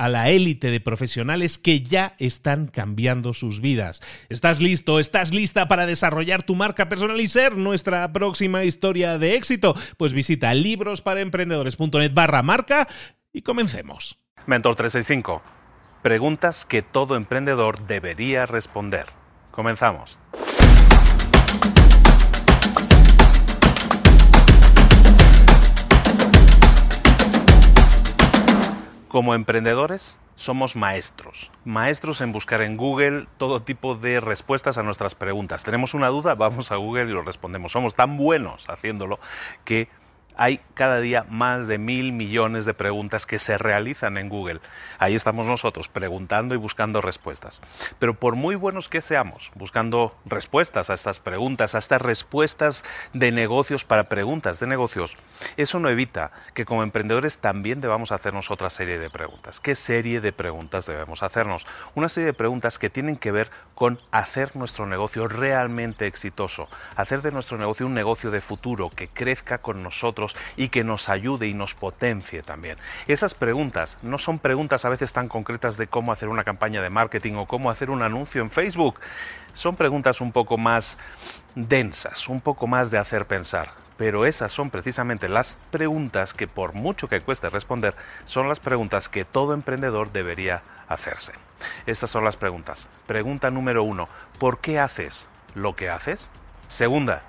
a la élite de profesionales que ya están cambiando sus vidas. ¿Estás listo? ¿Estás lista para desarrollar tu marca personal y ser nuestra próxima historia de éxito? Pues visita librosparaemprendedores.net barra marca y comencemos. Mentor 365. Preguntas que todo emprendedor debería responder. Comenzamos. Como emprendedores somos maestros, maestros en buscar en Google todo tipo de respuestas a nuestras preguntas. Tenemos una duda, vamos a Google y lo respondemos. Somos tan buenos haciéndolo que hay cada día más de mil millones de preguntas que se realizan en Google. Ahí estamos nosotros preguntando y buscando respuestas. Pero por muy buenos que seamos, buscando respuestas a estas preguntas, a estas respuestas de negocios para preguntas de negocios, eso no evita que como emprendedores también debamos hacernos otra serie de preguntas. ¿Qué serie de preguntas debemos hacernos? Una serie de preguntas que tienen que ver con hacer nuestro negocio realmente exitoso, hacer de nuestro negocio un negocio de futuro que crezca con nosotros y que nos ayude y nos potencie también. Esas preguntas no son preguntas a veces tan concretas de cómo hacer una campaña de marketing o cómo hacer un anuncio en Facebook. Son preguntas un poco más densas, un poco más de hacer pensar. Pero esas son precisamente las preguntas que por mucho que cueste responder, son las preguntas que todo emprendedor debería hacerse. Estas son las preguntas. Pregunta número uno, ¿por qué haces lo que haces? Segunda,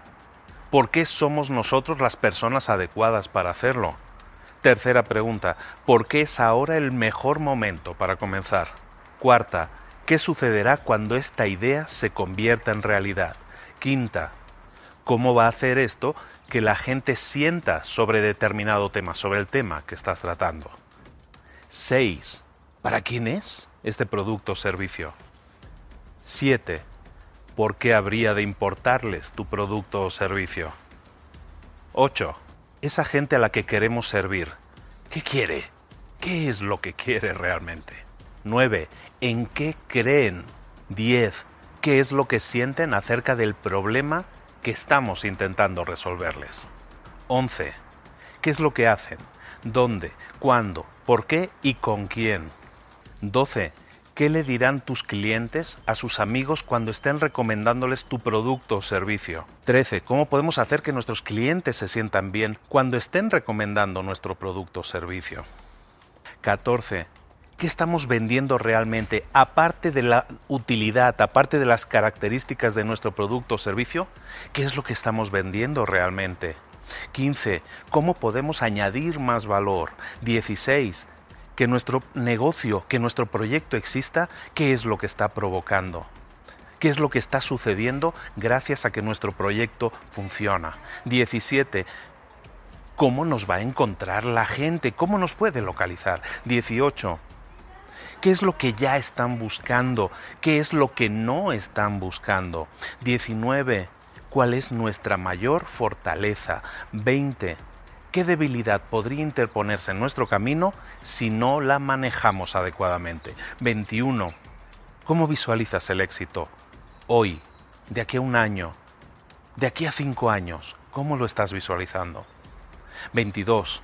¿Por qué somos nosotros las personas adecuadas para hacerlo? Tercera pregunta, ¿por qué es ahora el mejor momento para comenzar? Cuarta, ¿qué sucederá cuando esta idea se convierta en realidad? Quinta, ¿cómo va a hacer esto que la gente sienta sobre determinado tema, sobre el tema que estás tratando? Seis, ¿para quién es este producto o servicio? Siete, ¿por qué habría de importarles tu producto o servicio? 8. Esa gente a la que queremos servir, ¿qué quiere? ¿Qué es lo que quiere realmente? 9. ¿En qué creen? 10. ¿Qué es lo que sienten acerca del problema que estamos intentando resolverles? 11. ¿Qué es lo que hacen? ¿Dónde? ¿Cuándo? ¿Por qué? ¿Y con quién? 12. ¿Qué le dirán tus clientes a sus amigos cuando estén recomendándoles tu producto o servicio? 13. ¿Cómo podemos hacer que nuestros clientes se sientan bien cuando estén recomendando nuestro producto o servicio? 14. ¿Qué estamos vendiendo realmente? Aparte de la utilidad, aparte de las características de nuestro producto o servicio, ¿qué es lo que estamos vendiendo realmente? 15. ¿Cómo podemos añadir más valor? 16 que nuestro negocio, que nuestro proyecto exista, ¿qué es lo que está provocando? ¿Qué es lo que está sucediendo gracias a que nuestro proyecto funciona? 17. ¿Cómo nos va a encontrar la gente? ¿Cómo nos puede localizar? 18. ¿Qué es lo que ya están buscando? ¿Qué es lo que no están buscando? 19 ¿Cuál es nuestra mayor fortaleza? 20. ¿Qué debilidad podría interponerse en nuestro camino si no la manejamos adecuadamente? 21. ¿Cómo visualizas el éxito hoy, de aquí a un año, de aquí a cinco años? ¿Cómo lo estás visualizando? 22.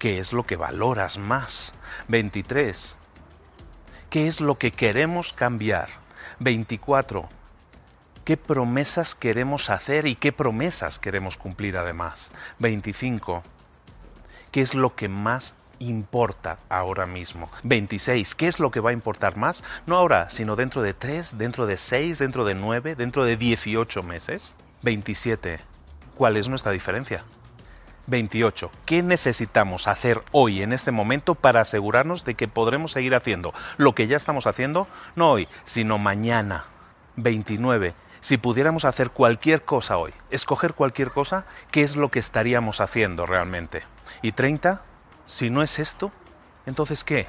¿Qué es lo que valoras más? 23. ¿Qué es lo que queremos cambiar? 24. ¿Qué promesas queremos hacer y qué promesas queremos cumplir además? 25. ¿Qué es lo que más importa ahora mismo? 26. ¿Qué es lo que va a importar más? No ahora, sino dentro de 3, dentro de 6, dentro de 9, dentro de 18 meses. 27. ¿Cuál es nuestra diferencia? 28. ¿Qué necesitamos hacer hoy, en este momento, para asegurarnos de que podremos seguir haciendo lo que ya estamos haciendo, no hoy, sino mañana? 29 si pudiéramos hacer cualquier cosa hoy, escoger cualquier cosa, ¿qué es lo que estaríamos haciendo realmente? Y 30, si no es esto, entonces ¿qué?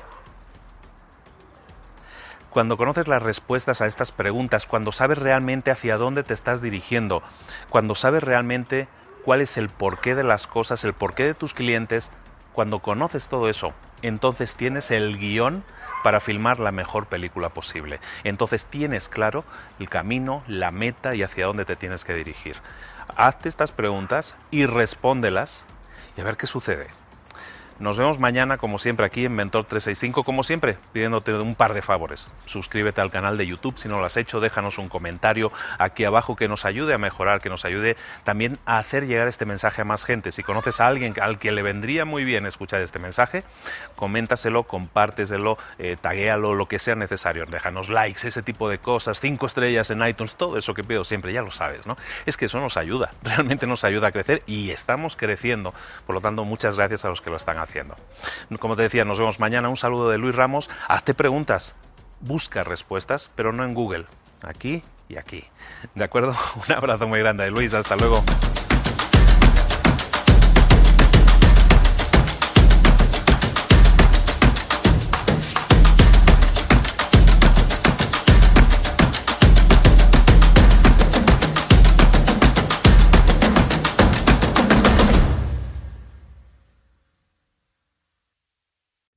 Cuando conoces las respuestas a estas preguntas, cuando sabes realmente hacia dónde te estás dirigiendo, cuando sabes realmente cuál es el porqué de las cosas, el porqué de tus clientes, cuando conoces todo eso, entonces tienes el guion para filmar la mejor película posible. Entonces tienes claro el camino, la meta y hacia dónde te tienes que dirigir. Hazte estas preguntas y respóndelas y a ver qué sucede. Nos vemos mañana, como siempre, aquí en Mentor 365, como siempre, pidiéndote un par de favores. Suscríbete al canal de YouTube si no lo has hecho, déjanos un comentario aquí abajo que nos ayude a mejorar, que nos ayude también a hacer llegar este mensaje a más gente. Si conoces a alguien al que le vendría muy bien escuchar este mensaje, coméntaselo, compárteselo, eh, taguéalo, lo que sea necesario. Déjanos likes, ese tipo de cosas, cinco estrellas en iTunes, todo eso que pido siempre, ya lo sabes, ¿no? Es que eso nos ayuda, realmente nos ayuda a crecer y estamos creciendo. Por lo tanto, muchas gracias a los que lo están haciendo haciendo. Como te decía, nos vemos mañana. Un saludo de Luis Ramos. Hazte preguntas, busca respuestas, pero no en Google. Aquí y aquí. ¿De acuerdo? Un abrazo muy grande, Luis. Hasta luego.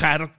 viajar